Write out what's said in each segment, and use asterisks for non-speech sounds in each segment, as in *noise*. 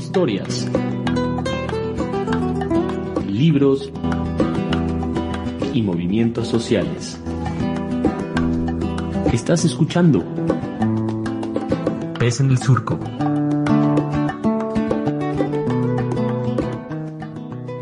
historias, libros y movimientos sociales. Estás escuchando Pez en el Surco.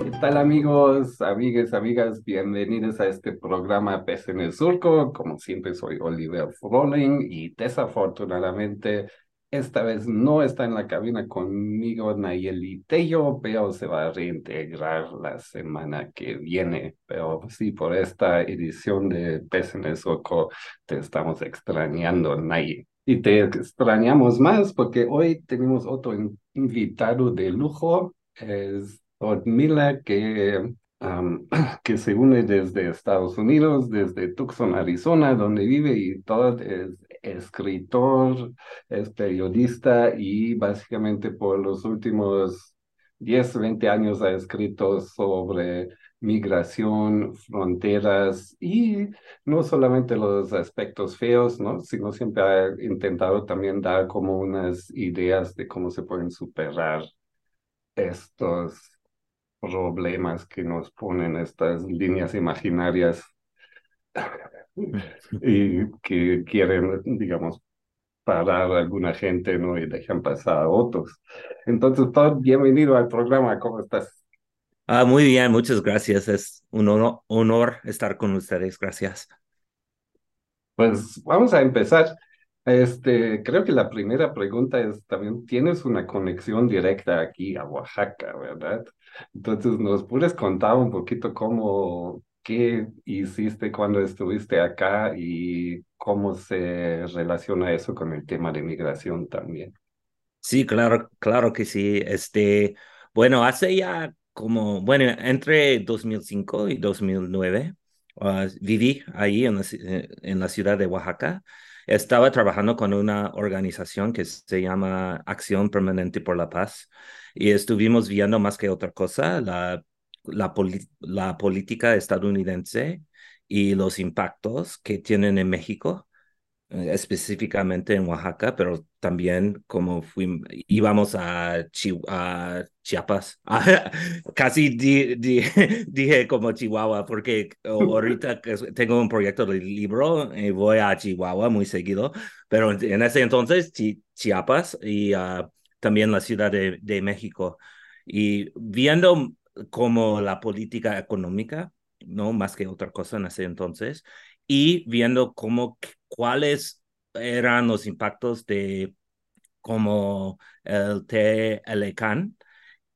¿Qué tal amigos, amigas, amigas? Bienvenidos a este programa Pez en el Surco. Como siempre soy Oliver Froling y desafortunadamente esta vez no está en la cabina conmigo Nayeli Tello, pero se va a reintegrar la semana que viene. Pero sí, por esta edición de Pez en el Surco te estamos extrañando, Nayeli. Y te extrañamos más porque hoy tenemos otro invitado de lujo, es Mila, que, *clears throat* que se une desde Estados Unidos, desde Tucson, Arizona, donde vive y todo es escritor, es periodista y básicamente por los últimos 10, 20 años ha escrito sobre migración, fronteras y no solamente los aspectos feos, ¿no? sino siempre ha intentado también dar como unas ideas de cómo se pueden superar estos problemas que nos ponen estas líneas imaginarias *laughs* y que quieren, digamos, parar a alguna gente ¿no? y dejan pasar a otros. Entonces, Todd, bienvenido al programa, ¿cómo estás? Ah, muy bien, muchas gracias. Es un honor, honor estar con ustedes. Gracias. Pues vamos a empezar. Este, creo que la primera pregunta es también, ¿tienes una conexión directa aquí a Oaxaca, verdad? Entonces, ¿nos puedes contar un poquito cómo, qué hiciste cuando estuviste acá y cómo se relaciona eso con el tema de migración también? Sí, claro, claro que sí. Este, bueno, hace ya como, bueno, entre 2005 y 2009 ah, viví ahí en la, eh, en la ciudad de Oaxaca. Estaba trabajando con una organización que se llama Acción Permanente por la Paz y estuvimos viendo más que otra cosa la, la, la política estadounidense y los impactos que tienen en México eh, específicamente en Oaxaca, pero también como fuimos, íbamos a, Chiapas. *laughs* Casi *laughs* dije como Chihuahua, porque ahorita tengo un proyecto de libro y voy a Chihuahua muy seguido, pero en ese entonces Chiapas y ah, también la Ciudad de, de México. Y viendo como la política económica, no más que otra cosa en ese entonces, y viendo cómo, cuáles eran los impactos de como el TLCAN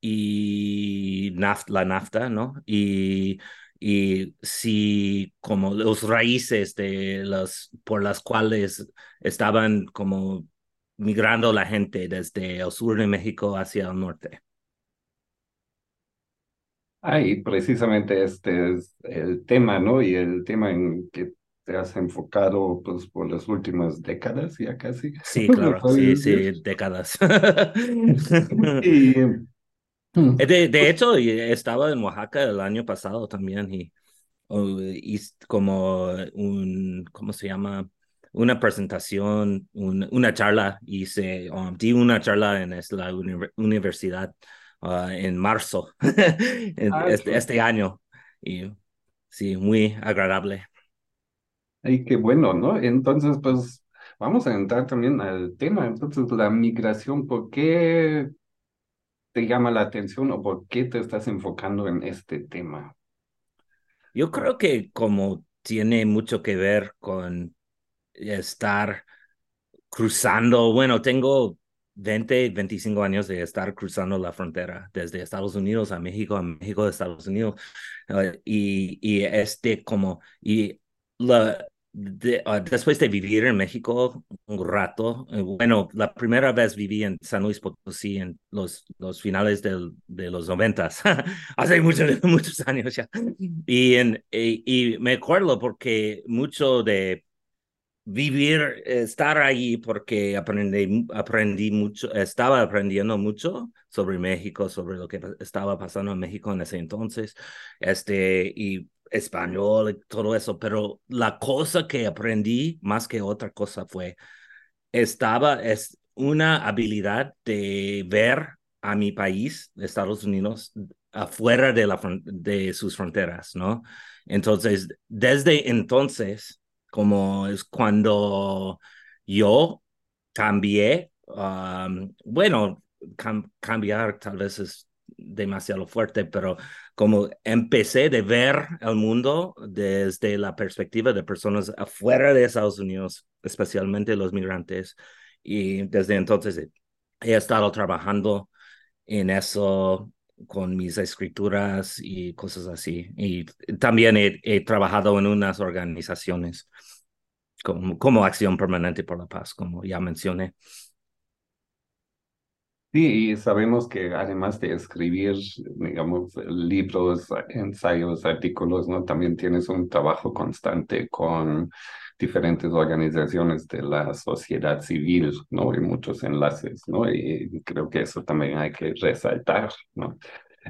y la NAFTA, ¿no? Y, y si como los raíces de las por las cuales estaban como migrando la gente desde el sur de México hacia el norte. Ah, y precisamente este es el tema, ¿no? Y el tema en que te has enfocado pues por las últimas décadas ya casi. Sí, *laughs* claro, sí, sí, décadas. *laughs* *laughs* y, mm, de, de pues hecho, estaba en Oaxaca el año pasado también y, y como un, ¿cómo se llama? Una presentación, un, una charla, hice, um, di una charla en la universidad uh, en marzo *laughs* ah, este, este año. Y sí, muy agradable. Ay, qué bueno, ¿no? Entonces, pues vamos a entrar también al tema. Entonces, la migración, ¿por qué te llama la atención o por qué te estás enfocando en este tema? Yo creo que como tiene mucho que ver con estar cruzando, bueno, tengo 20, 25 años de estar cruzando la frontera desde Estados Unidos a México, a México de Estados Unidos. Eh, y, y este como, y la, Ah, después de vivir en México un rato, eh, bueno, la primera vez viví en San Luis Potosí en los, los finales del, de los noventas, *laughs* hace muchos, *laughs* muchos años ya. Y, en, y, me acuerdo porque mucho de vivir, estar allí porque aprendí, aprendí mucho, estaba aprendiendo mucho sobre México, sobre lo que estaba pasando en México en ese entonces, este, y español y todo eso, pero la cosa que aprendí más que otra cosa fue, estaba, es una habilidad de ver a mi país, Estados Unidos, afuera de, la, de sus fronteras, ¿no? Entonces, desde entonces, como es cuando yo cambié, bueno, cambiar tal vez es demasiado fuerte, pero como empecé de ver el mundo desde la perspectiva de personas afuera de Estados Unidos, especialmente los migrantes, y desde entonces he estado trabajando en eso con mis escrituras y cosas así. Y también he, trabajado en unas organizaciones como, como Acción Permanente por la Paz, como ya mencioné. Sí, y sabemos que además de escribir, digamos, libros, ensayos, artículos, ¿no? También tienes un trabajo constante con diferentes organizaciones de la sociedad civil, ¿no? Y muchos enlaces, ¿no? Y creo que eso también hay que resaltar, ¿no?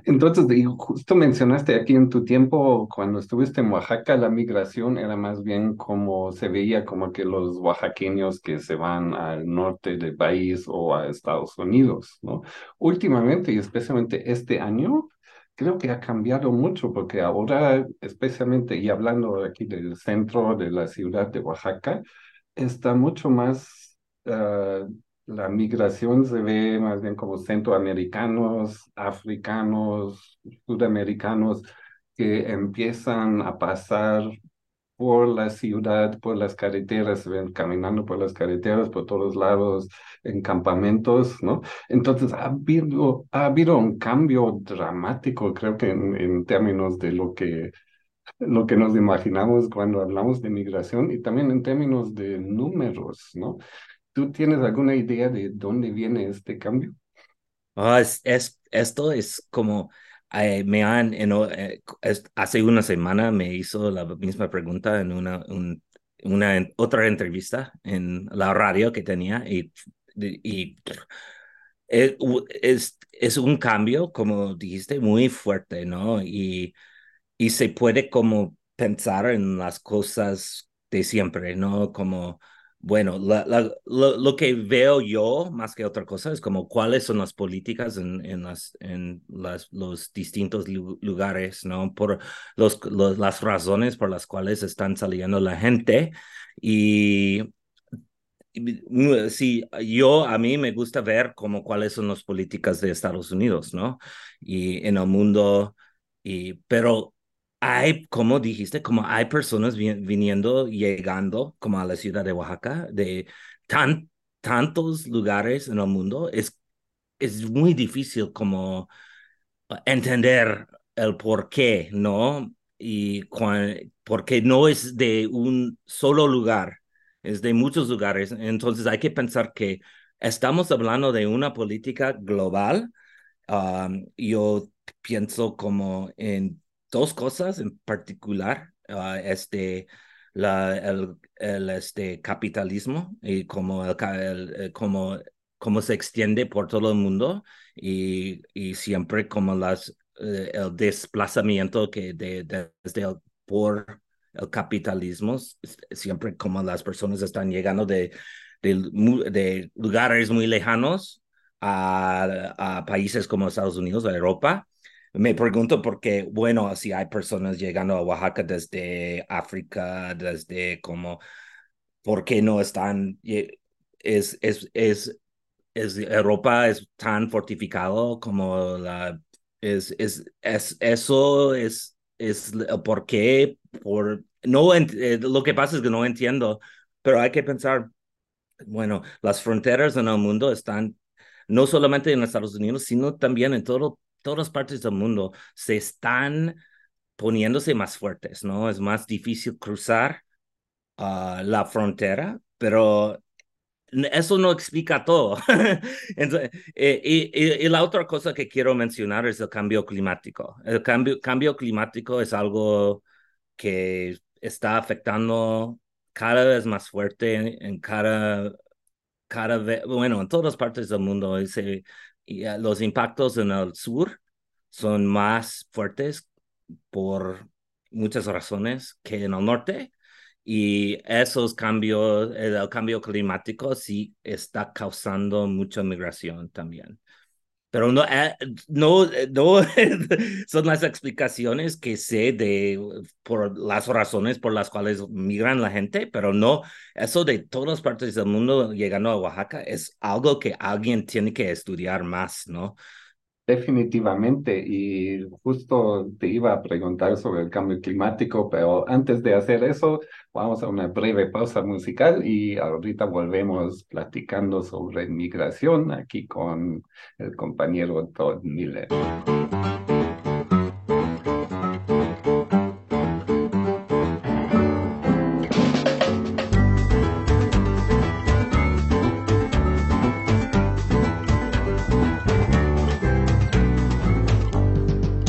Entonces, justo mencionaste aquí en tu tiempo, cuando estuviste en Oaxaca, la migración era más bien como se veía como que los oaxaqueños que se van al norte del país o a Estados Unidos, ¿no? Últimamente, y especialmente este año, creo que ha cambiado mucho porque ahora, especialmente, y hablando aquí del centro de la ciudad de Oaxaca, está mucho más, ah, la migración se ve más bien como centroamericanos, africanos, sudamericanos, que empiezan a pasar por la ciudad, por las carreteras, ven caminando por las carreteras, por todos lados, en campamentos, ¿no? Entonces ha habido, ha habido un cambio dramático, creo que en, términos de lo que, lo que nos imaginamos cuando hablamos de migración y también en términos de números, ¿no? ¿Tú tienes alguna idea de dónde viene este cambio? Ah, es, es, esto es como eh, me han, eh, hace una semana me hizo la misma pregunta en una, una otra entrevista en la radio que tenía y, y eh, es, es un cambio, como dijiste, muy fuerte, ¿no? Y, y se puede como pensar en las cosas de siempre, ¿no? Como bueno, la, lo, que veo yo más que otra cosa es como cuáles son las políticas en, en, las, en las, los distintos lugares, ¿no? Por los, las razones por las cuales están saliendo la gente. Y, sí, yo a mí me gusta ver como cuáles son las políticas de Estados Unidos, ¿no? Y en el mundo, y, pero hay, como dijiste, como hay personas viniendo, llegando como a la ciudad de Oaxaca, de tan, tantos lugares en el mundo, es, es muy difícil como entender el por qué, ¿no? Y porque no es de un solo lugar, es de muchos lugares. Entonces hay que pensar que estamos hablando de una política global. yo pienso como en dos cosas en particular, uh, este, la, el, el, este, capitalismo y como, el, eh, como, como se extiende por todo el mundo y, y siempre como las, eh, el desplazamiento que de, desde el, por el capitalismo, siempre como las personas están llegando de, de, de lugares muy lejanos a, a, países como Estados Unidos o Europa me pregunto porque, bueno, si hay personas llegando a Oaxaca desde África, desde como, ¿por qué no están? Es, es, es, es Europa es tan fortificado como la, es, es, es eso es, es por qué, por, no, eh, lo que pasa es que no entiendo, pero hay que pensar, bueno, las fronteras en el mundo están no solamente en Estados Unidos, sino también en todo todas partes del mundo se están poniéndose más fuertes, ¿no? Es más difícil cruzar ah, la frontera, pero eso no explica todo. *laughs* Eh, y, la otra cosa que quiero mencionar es el cambio climático. El cambio, cambio climático es algo que está afectando cada vez más fuerte en, cada, cada vez, bueno, en todas partes del mundo. Ese, y ah, los impactos en el sur son más fuertes por muchas razones que en el norte y esos cambios, el cambio climático sí está causando mucha migración también. Pero no, eh, no, no *laughs* son las explicaciones que sé de por las razones por las cuales migran la gente, pero no, eso de todas partes del mundo llegando a Oaxaca es algo que alguien tiene que estudiar más, ¿no? Definitivamente, y justo te iba a preguntar sobre el cambio climático, pero antes de hacer eso, vamos a una breve pausa musical y ahorita volvemos platicando sobre migración aquí con el compañero Todd Miller.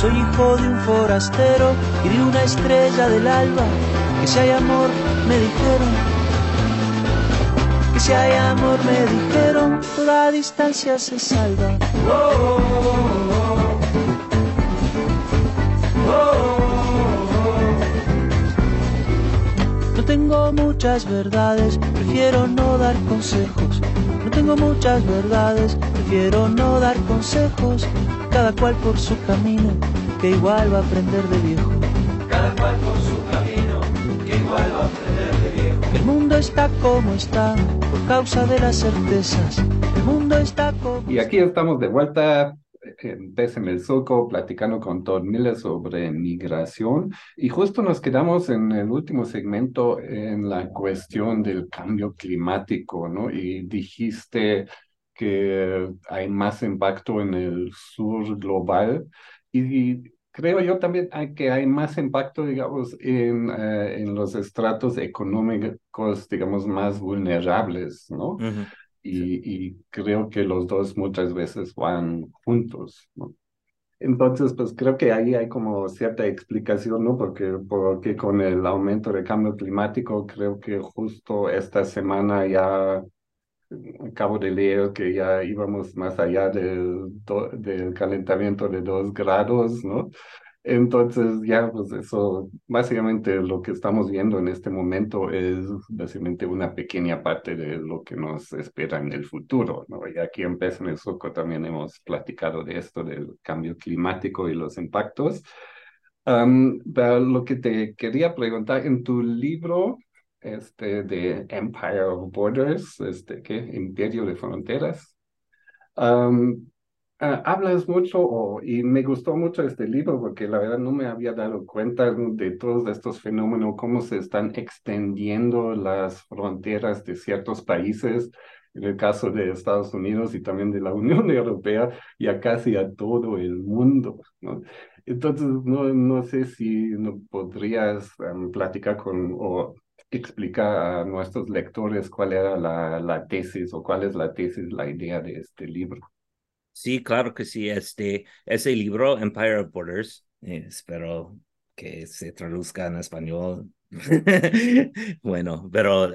Soy hijo de un forastero y de una estrella del alba. Que si hay amor, me dijeron. Que si hay amor, me dijeron, toda distancia se salva. No tengo muchas verdades, prefiero no dar consejos. Tengo muchas verdades, prefiero no dar consejos. Cada cual por su camino, que igual va a aprender de viejo. Cada cual por su camino, que igual va a aprender de viejo. El mundo está como está, por causa de las certezas. El mundo está como Y aquí estamos de vuelta en el Surco platicando con Todd Miller sobre migración y justo nos quedamos en el último segmento en la cuestión del cambio climático, ¿no? Y dijiste que hay más impacto en el sur global y creo yo también que hay más impacto, digamos, en, eh, en los estratos económicos, digamos, más vulnerables, ¿no? Ujú. Y, y creo que los dos muchas veces van juntos, ¿no? Entonces, pues creo que ahí hay como cierta explicación, ¿no? Porque, porque con el aumento del cambio climático, creo que justo esta semana ya acabo de leer que ya íbamos más allá del, del calentamiento de dos grados, ¿no? Entonces, ya, pues eso, básicamente lo que estamos viendo en este momento es básicamente una pequeña parte de lo que nos espera en el futuro, ¿no? Y aquí en Pez en el Surco también hemos platicado de esto, del cambio climático y los impactos. Am, pero lo que te quería preguntar, en tu libro, este, de Empire of Borders, este, ¿qué? Imperio de Fronteras, am, Ah, hablas mucho o- y me gustó mucho este libro porque la verdad no me había dado cuenta de todos estos fenómenos, cómo se están extendiendo las fronteras de ciertos países, en el caso de Estados Unidos y también de la *laughs* Unión Europea, y a casi a todo el mundo, ¿no? Entonces, no, no sé si podrías em, platicar con o explicar a nuestros lectores cuál era la tesis o cuál es la tesis, la idea de este libro. Sí, claro que sí. Este, ese libro, Empire of Borders, eh, espero que se traduzca en español. *laughs* Bueno, pero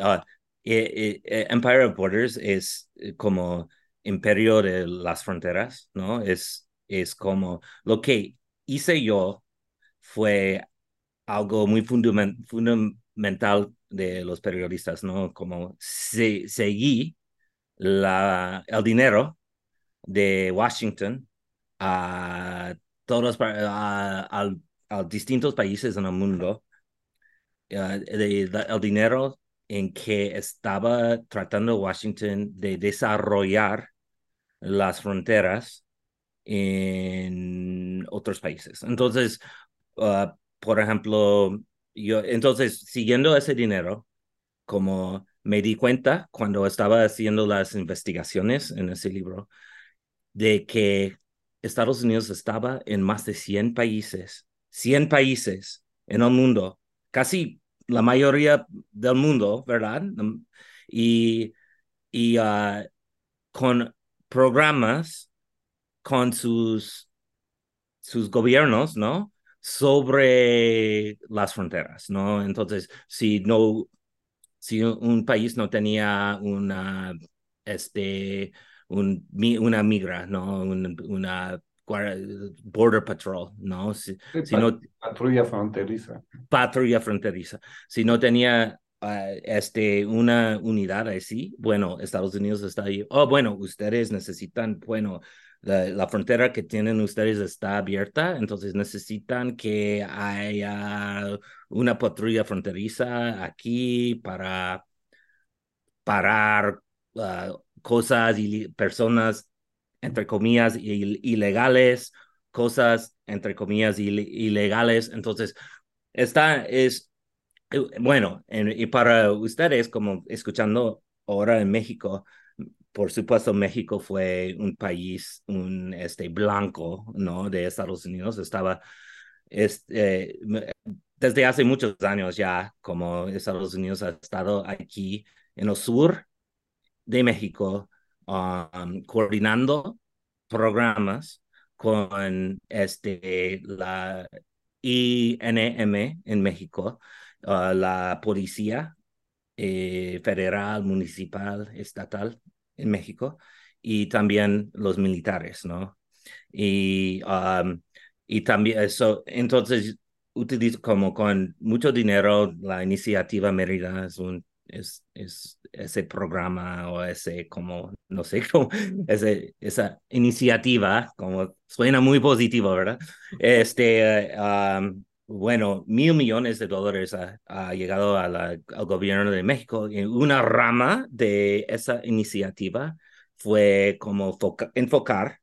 eh, Empire of Borders es como imperio de las fronteras, ¿no? Es, es como lo que hice yo fue algo muy fundamen- fundamental de los periodistas, ¿no? Como se, seguí la, el dinero de Washington a todos a, a- distintos países en el mundo eh, el dinero en que estaba tratando Washington de desarrollar las fronteras en otros países. Entonces, ah, por ejemplo, yo, entonces, siguiendo ese dinero, como me di cuenta cuando estaba haciendo las investigaciones en ese libro, de que Estados Unidos estaba en más de 100 países, 100 países en el mundo, casi la mayoría del mundo, ¿verdad? Y, y ah, con programas con sus, sus gobiernos, ¿no? Sobre las fronteras, ¿no? Entonces, si no, si un país no tenía una, este, un, una migra, ¿no? una Border Patrol, ¿no? Si, si no patrulla fronteriza. Patrulla fronteriza. Si no tenía uh, este, una unidad así, bueno, Estados Unidos está ahí. Oh, bueno, ustedes necesitan, bueno, la, la, frontera que tienen ustedes está abierta, entonces necesitan que haya una patrulla fronteriza aquí para parar uh, cosas y personas entre comillas, ilegales, cosas, entre comillas, ilegales. Entonces, esta es, eh, bueno, y para ustedes, como escuchando ahora en México, por supuesto, México fue un país, un este, blanco, ¿no? De Estados Unidos. Estaba, este, desde hace muchos años ya, como Estados Unidos ha estado aquí en el sur de México, um, coordinando programas con este, la INM en México, uh, la Policía eh, Federal, Municipal, Estatal en México, y también los militares, ¿no? Y, um, y también eso, entonces utilizo como con mucho dinero la iniciativa Mérida es un es, ese programa o ese como, no sé, *laughs* como ese, esa iniciativa, como suena muy positivo, ¿verdad? Este, bueno, mil millones de dólares ha, llegado a la, al gobierno de México y una rama de esa iniciativa fue como enfocar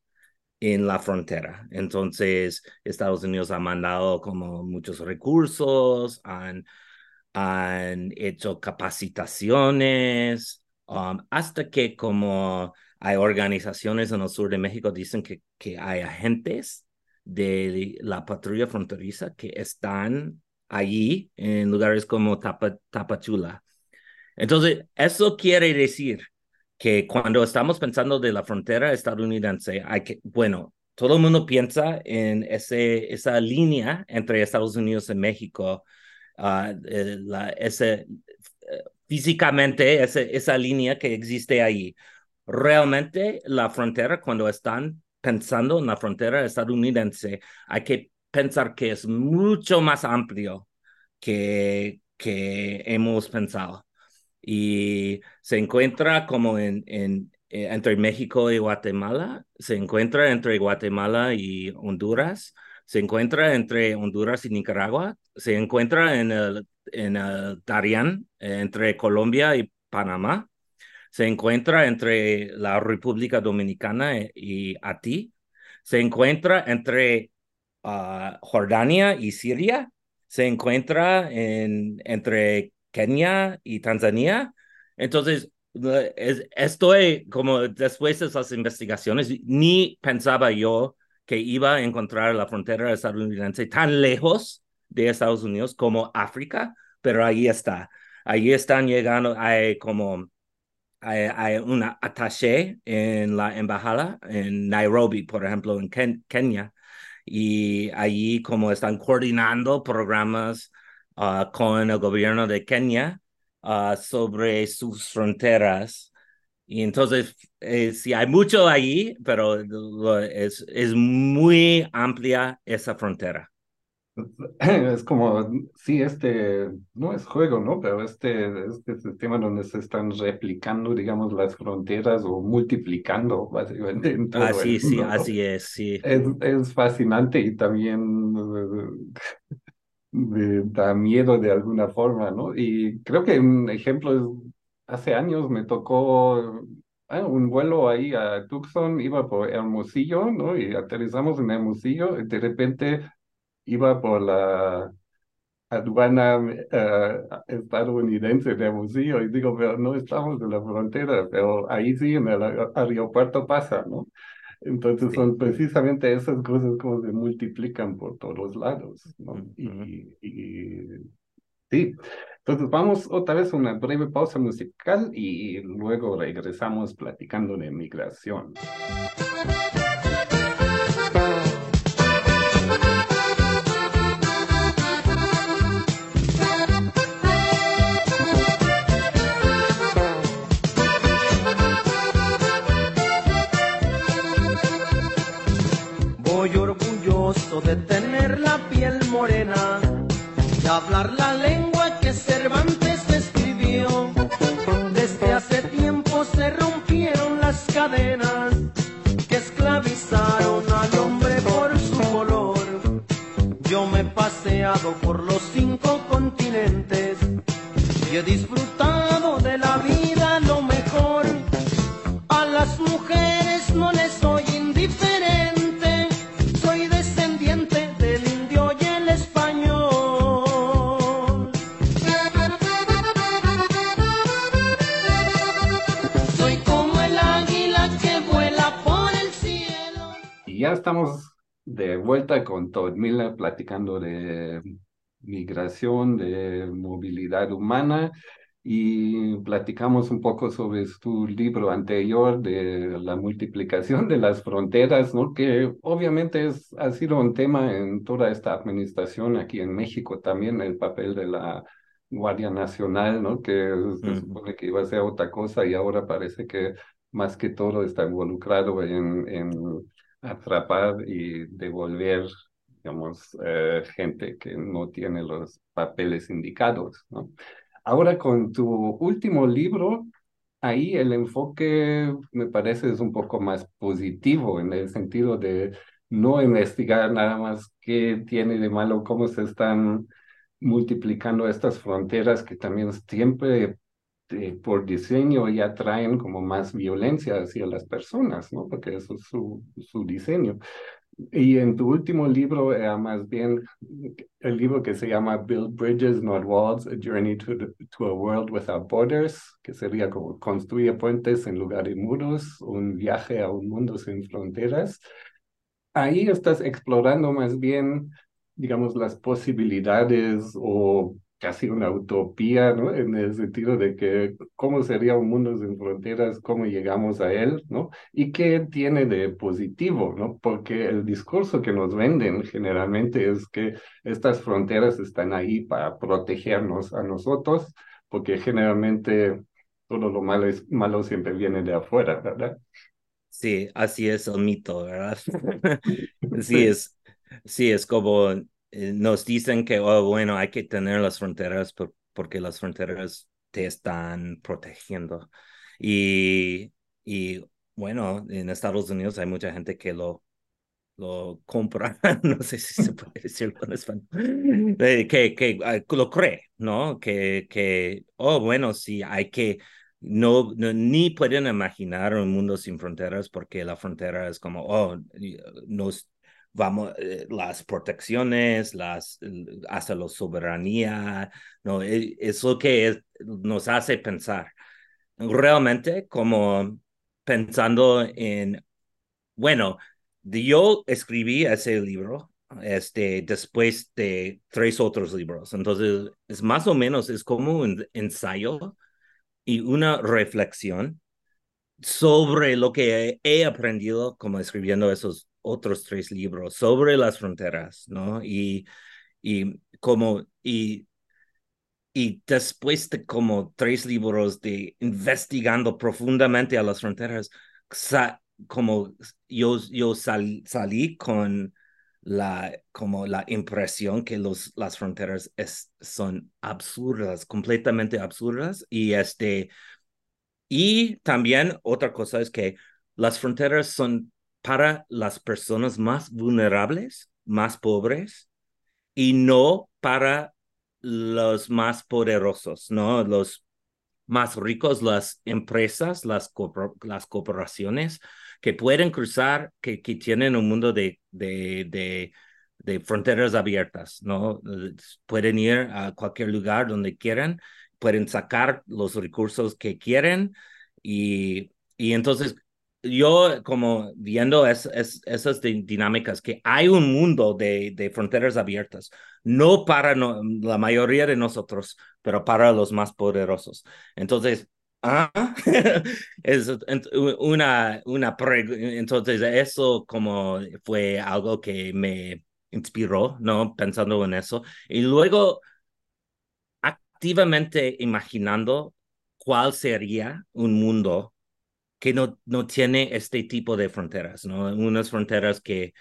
en la frontera. Entonces, Estados Unidos ha mandado como muchos recursos, han han hecho capacitaciones, um, hasta que como hay organizaciones en el sur de México dicen que, que hay agentes de la patrulla fronteriza que están allí en lugares como Tapachula. Entonces, eso quiere decir que cuando estamos pensando de la frontera estadounidense, hay que, bueno, todo el mundo piensa en ese, esa línea entre Estados Unidos y México, Ah, eh, ese, eh, físicamente ese, esa línea que existe ahí. Realmente la frontera, cuando están pensando en la frontera estadounidense, hay que pensar que es mucho más amplio que, que hemos pensado. Y se encuentra como en, en, eh, entre México y Guatemala, se encuentra entre Guatemala y Honduras, se encuentra entre Honduras y Nicaragua, se encuentra en el, en el Darién, entre Colombia y Panamá, se encuentra entre la República Dominicana y Haití, se encuentra entre ah, Jordania y Siria, se encuentra en, entre Kenia y Tanzania. Entonces, estoy como después de esas investigaciones, ni pensaba yo que iba a encontrar la frontera estadounidense tan lejos de Estados Unidos como África, pero ahí está. Ahí están llegando, hay como hay, una attaché en la embajada en Nairobi, por ejemplo, en Kenia, y allí como están coordinando programas ah, con el gobierno de Kenia ah, sobre sus fronteras y entonces, eh, sí, hay mucho ahí, pero es, es muy amplia esa frontera. *laughs* Es como, sí, este, no es juego, ¿no? Pero este, este sistema donde se están replicando, digamos, las fronteras o multiplicando, básicamente. En todo así, sí, así es, sí. Es, es fascinante y también *laughs* da miedo de alguna forma, ¿no? Y creo que un ejemplo es hace años me tocó ah, un vuelo ahí a Tucson, iba por Hermosillo, ¿no? Y aterrizamos en Hermosillo, y de repente iba por la aduana uh, estadounidense de Hermosillo y digo, pero no estamos en la frontera, pero ahí sí, en el aeropuerto pasa, ¿no? Entonces son precisamente esas cosas como se multiplican por todos lados, ¿no? y, y Sí, entonces vamos otra vez a una breve pausa musical y luego regresamos platicando de migración. Voy orgulloso de tener cadenas que esclavizaron al hombre por su color. Yo me he paseado por los cinco vuelta con Miller platicando de migración, de movilidad humana y platicamos un poco sobre tu libro anterior de la multiplicación de las fronteras, ¿no? Que obviamente es, ha sido un tema en toda esta administración aquí en México también, el papel de la Guardia Nacional, ¿no? Que se supone que iba a ser otra cosa y ahora parece que más que todo está involucrado en, en atrapar y devolver, digamos, eh, gente que no tiene los papeles indicados. Ahora con tu último libro, ahí el enfoque me parece es un poco más positivo en el sentido de no investigar nada más qué tiene de malo, cómo se están multiplicando estas fronteras que también siempre eh, por diseño ya traen como más violencia hacia las personas, ¿no? Porque eso es su, su diseño. Y en tu último libro era más bien el libro que se llama Build Bridges, Not Walls, A Journey to, to a World Without Borders, que sería como construir puentes en lugar de muros, un viaje a un mundo sin fronteras. Ahí estás explorando más bien, digamos, las posibilidades o casi una utopía, ¿no? En el sentido de que cómo sería un mundo sin fronteras, cómo llegamos a él, ¿no? y qué tiene de positivo, ¿no? Porque el discurso que nos venden generalmente es que estas fronteras están ahí para protegernos a nosotros, porque generalmente todo lo malo, es, malo siempre viene de afuera, ¿verdad? Sí, así es el mito, ¿verdad? *laughs* *laughs* Sí, es, sí, es como nos dicen que, oh, bueno, hay que tener las fronteras por- porque las fronteras te están protegiendo. Y, y bueno, en Estados Unidos hay mucha gente que lo, lo compra, *laughs* no sé si se puede decirlo en español, eh, que, que eh, lo cree, ¿no? Que, que, oh, bueno, sí, hay que, no, no, ni pueden imaginar un mundo sin fronteras porque la frontera es como, oh, eh, nos vamos, eh, las protecciones, las, hasta la soberanía, no, Eh, es lo que nos hace pensar. Realmente, como pensando en, bueno, yo escribí ese libro este, después de tres otros libros. Entonces, es más o menos, es como un ensayo y una reflexión sobre lo que he aprendido como escribiendo esos otros tres libros sobre las fronteras, ¿no? Y, y como, y, y después de como tres libros de investigando profundamente a las fronteras, sa- como yo, yo sal- salí con la, como la impresión que los, las fronteras es, son absurdas, completamente absurdas, y este, y también otra cosa es que las fronteras son para las personas más vulnerables, más pobres, y no para los más poderosos, ¿no? Los más ricos, las empresas, las, las corporaciones que pueden cruzar, que, que tienen un mundo de, de, de, de, fronteras abiertas, ¿no? Pueden ir a cualquier lugar donde quieran, pueden sacar los recursos que quieren y, y entonces yo como viendo es, es, esas dinámicas, que hay un mundo de, de fronteras abiertas, no para la mayoría de nosotros, pero para los más poderosos. Entonces, ah, *laughs* es una, una entonces eso como fue algo que me inspiró, ¿no? Pensando en eso. Y luego activamente imaginando cuál sería un mundo que no, no tiene este tipo de fronteras, ¿no? Unas fronteras que,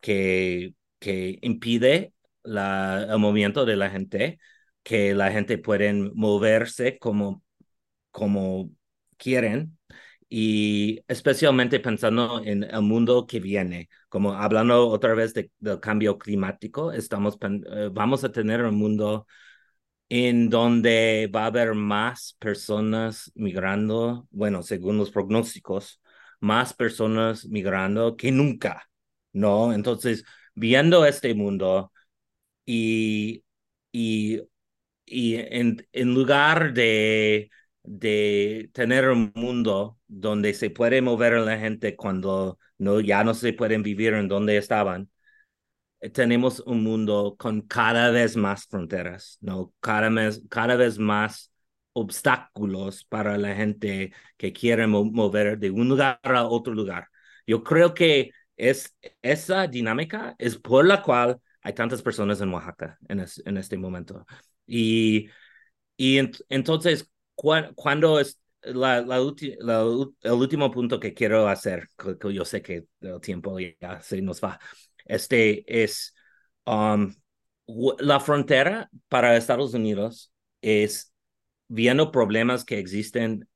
que, que impide el movimiento de la gente, que la gente puede moverse como, como quieren y especialmente pensando en el mundo que viene, como hablando otra vez de, del cambio climático, estamos, eh, vamos a tener un mundo en donde va a haber más personas migrando, bueno, según los pronósticos, más personas migrando que nunca, ¿no? Entonces, viendo este mundo y, y, y en, lugar de, de tener un mundo donde se puede mover la gente cuando no, ya no se pueden vivir en donde estaban, tenemos un mundo con cada vez más fronteras, ¿no? Cada vez, cada vez más obstáculos para la gente que quiere mover de un lugar a otro lugar. Yo creo que es esa dinámica es por la cual hay tantas personas en Oaxaca en, en este momento. Y, y entonces, cuando es la, la, el último punto que quiero hacer, que yo sé que el tiempo ya se nos va, este es um, la frontera para Estados Unidos es viendo problemas que existen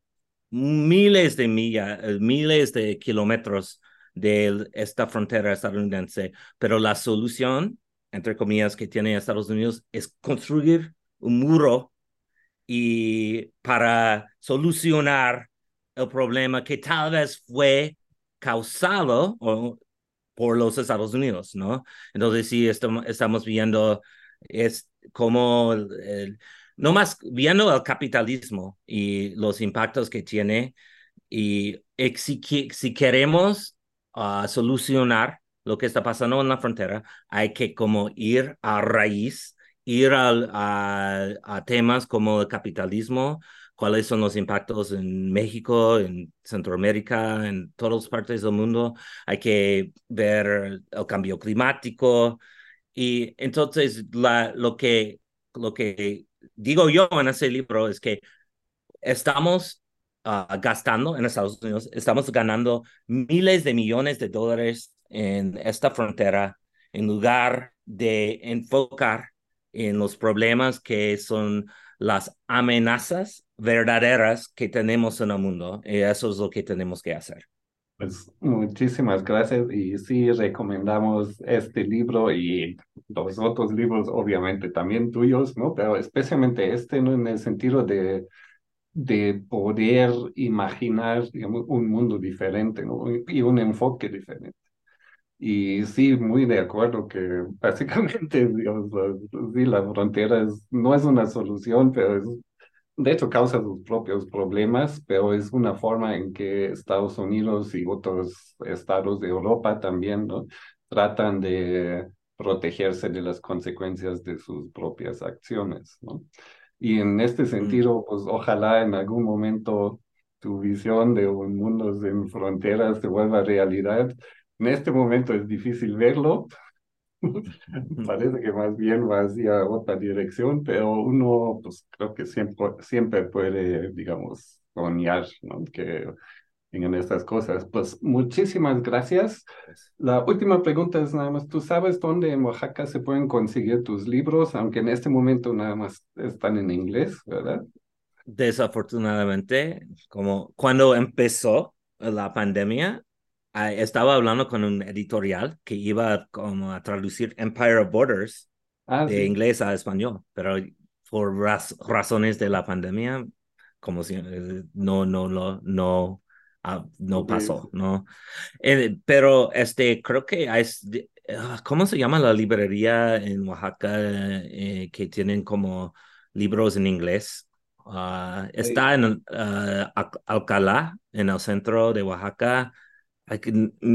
miles de millas, eh, miles de kilómetros de esta frontera estadounidense, pero la solución, entre comillas, que tiene Estados Unidos es construir un muro y para solucionar el problema que tal vez fue causado por los Estados Unidos, ¿no? Entonces sí, estamos, viendo es como, no más viendo el capitalismo y los impactos que tiene y si, si queremos uh, solucionar lo que está pasando en la frontera, hay que como ir a raíz, ir a, a temas como el capitalismo, cuáles son los impactos en México, en Centroamérica, en todas partes del mundo. Hay que ver el cambio climático. Y entonces la, lo, que, lo que digo yo en ese libro es que estamos ah, gastando en Estados Unidos, estamos ganando miles de millones de dólares en esta frontera en lugar de enfocar en los problemas que son las amenazas verdaderas que tenemos en el mundo. Y eso es lo que tenemos que hacer. Pues muchísimas gracias y sí recomendamos este libro y los otros libros obviamente también tuyos, ¿no? Pero especialmente este ¿no? en el sentido de, de poder imaginar digamos, un mundo diferente ¿no? y un enfoque diferente. Y sí, muy de acuerdo que *laughs* básicamente, sí, la frontera no es una solución, pero es, de hecho causa sus propios problemas, pero es una forma en que Estados Unidos y otros estados de Europa también, ¿no? Tratan de protegerse de las consecuencias de sus propias acciones, ¿no? Y en este mm. sentido, pues ojalá en algún momento tu visión de un mundo sin fronteras se vuelva realidad en este momento es difícil verlo. Parece que más bien va hacia otra dirección, pero uno, pues creo que siempre, siempre puede, digamos, soñar, ¿no? Que en estas cosas. Pues muchísimas gracias. La última pregunta es nada más, ¿tú sabes dónde en Oaxaca se pueden conseguir tus libros? Aunque en este momento nada más están en inglés, ¿verdad? Desafortunadamente, como cuando empezó la pandemia, estaba hablando con un editorial que iba como a traducir Empire of Borders ah, de inglés a español, pero por razones de la pandemia, como si eh, no, no, no, no, ah, no pasó, ¿no? Eh, pero este, creo que hay, ¿cómo se llama la librería en Oaxaca eh, que tienen como libros en inglés? está en Alcalá, en el centro de Oaxaca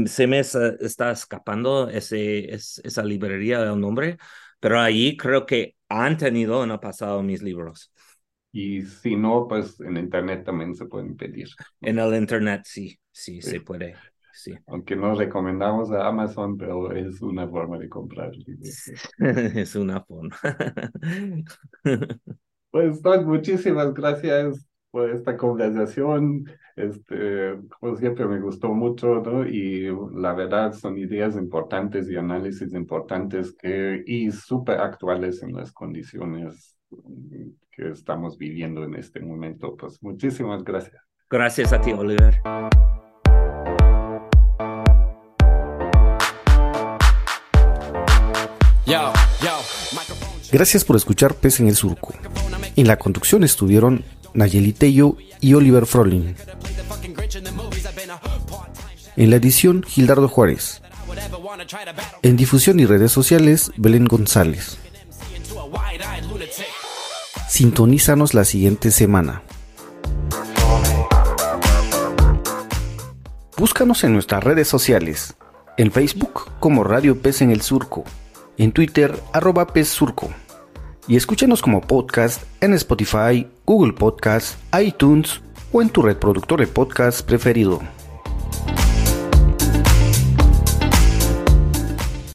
se me está escapando ese, esa librería del nombre, pero ahí creo que han tenido en el pasado mis libros. Y si no, pues en internet también se pueden pedir. En el internet sí, sí, se puede. Sí. Aunque no recomendamos a Amazon, pero es una forma de comprar. *laughs* es una forma. *laughs* pues, Doc, muchísimas gracias por esta conversación. Este, como siempre, me gustó mucho, ¿no? Y la verdad son ideas importantes y análisis importantes que, y súper actuales en las condiciones que estamos viviendo en este momento. Pues muchísimas gracias. Gracias a ti, Oliver. Gracias por escuchar Pez en el Surco. En la conducción estuvieron Nayeli Tello y Oliver Frolin. En la edición, Gildardo Juárez. En difusión y redes sociales, Belén González. Sintonízanos la siguiente semana. Búscanos en nuestras redes sociales. En Facebook como Radio Pez en el Surco. En Twitter arroba Pez Surco. Y escúchanos como podcast en Spotify, Google Podcast, iTunes o en tu reproductor de podcast preferido.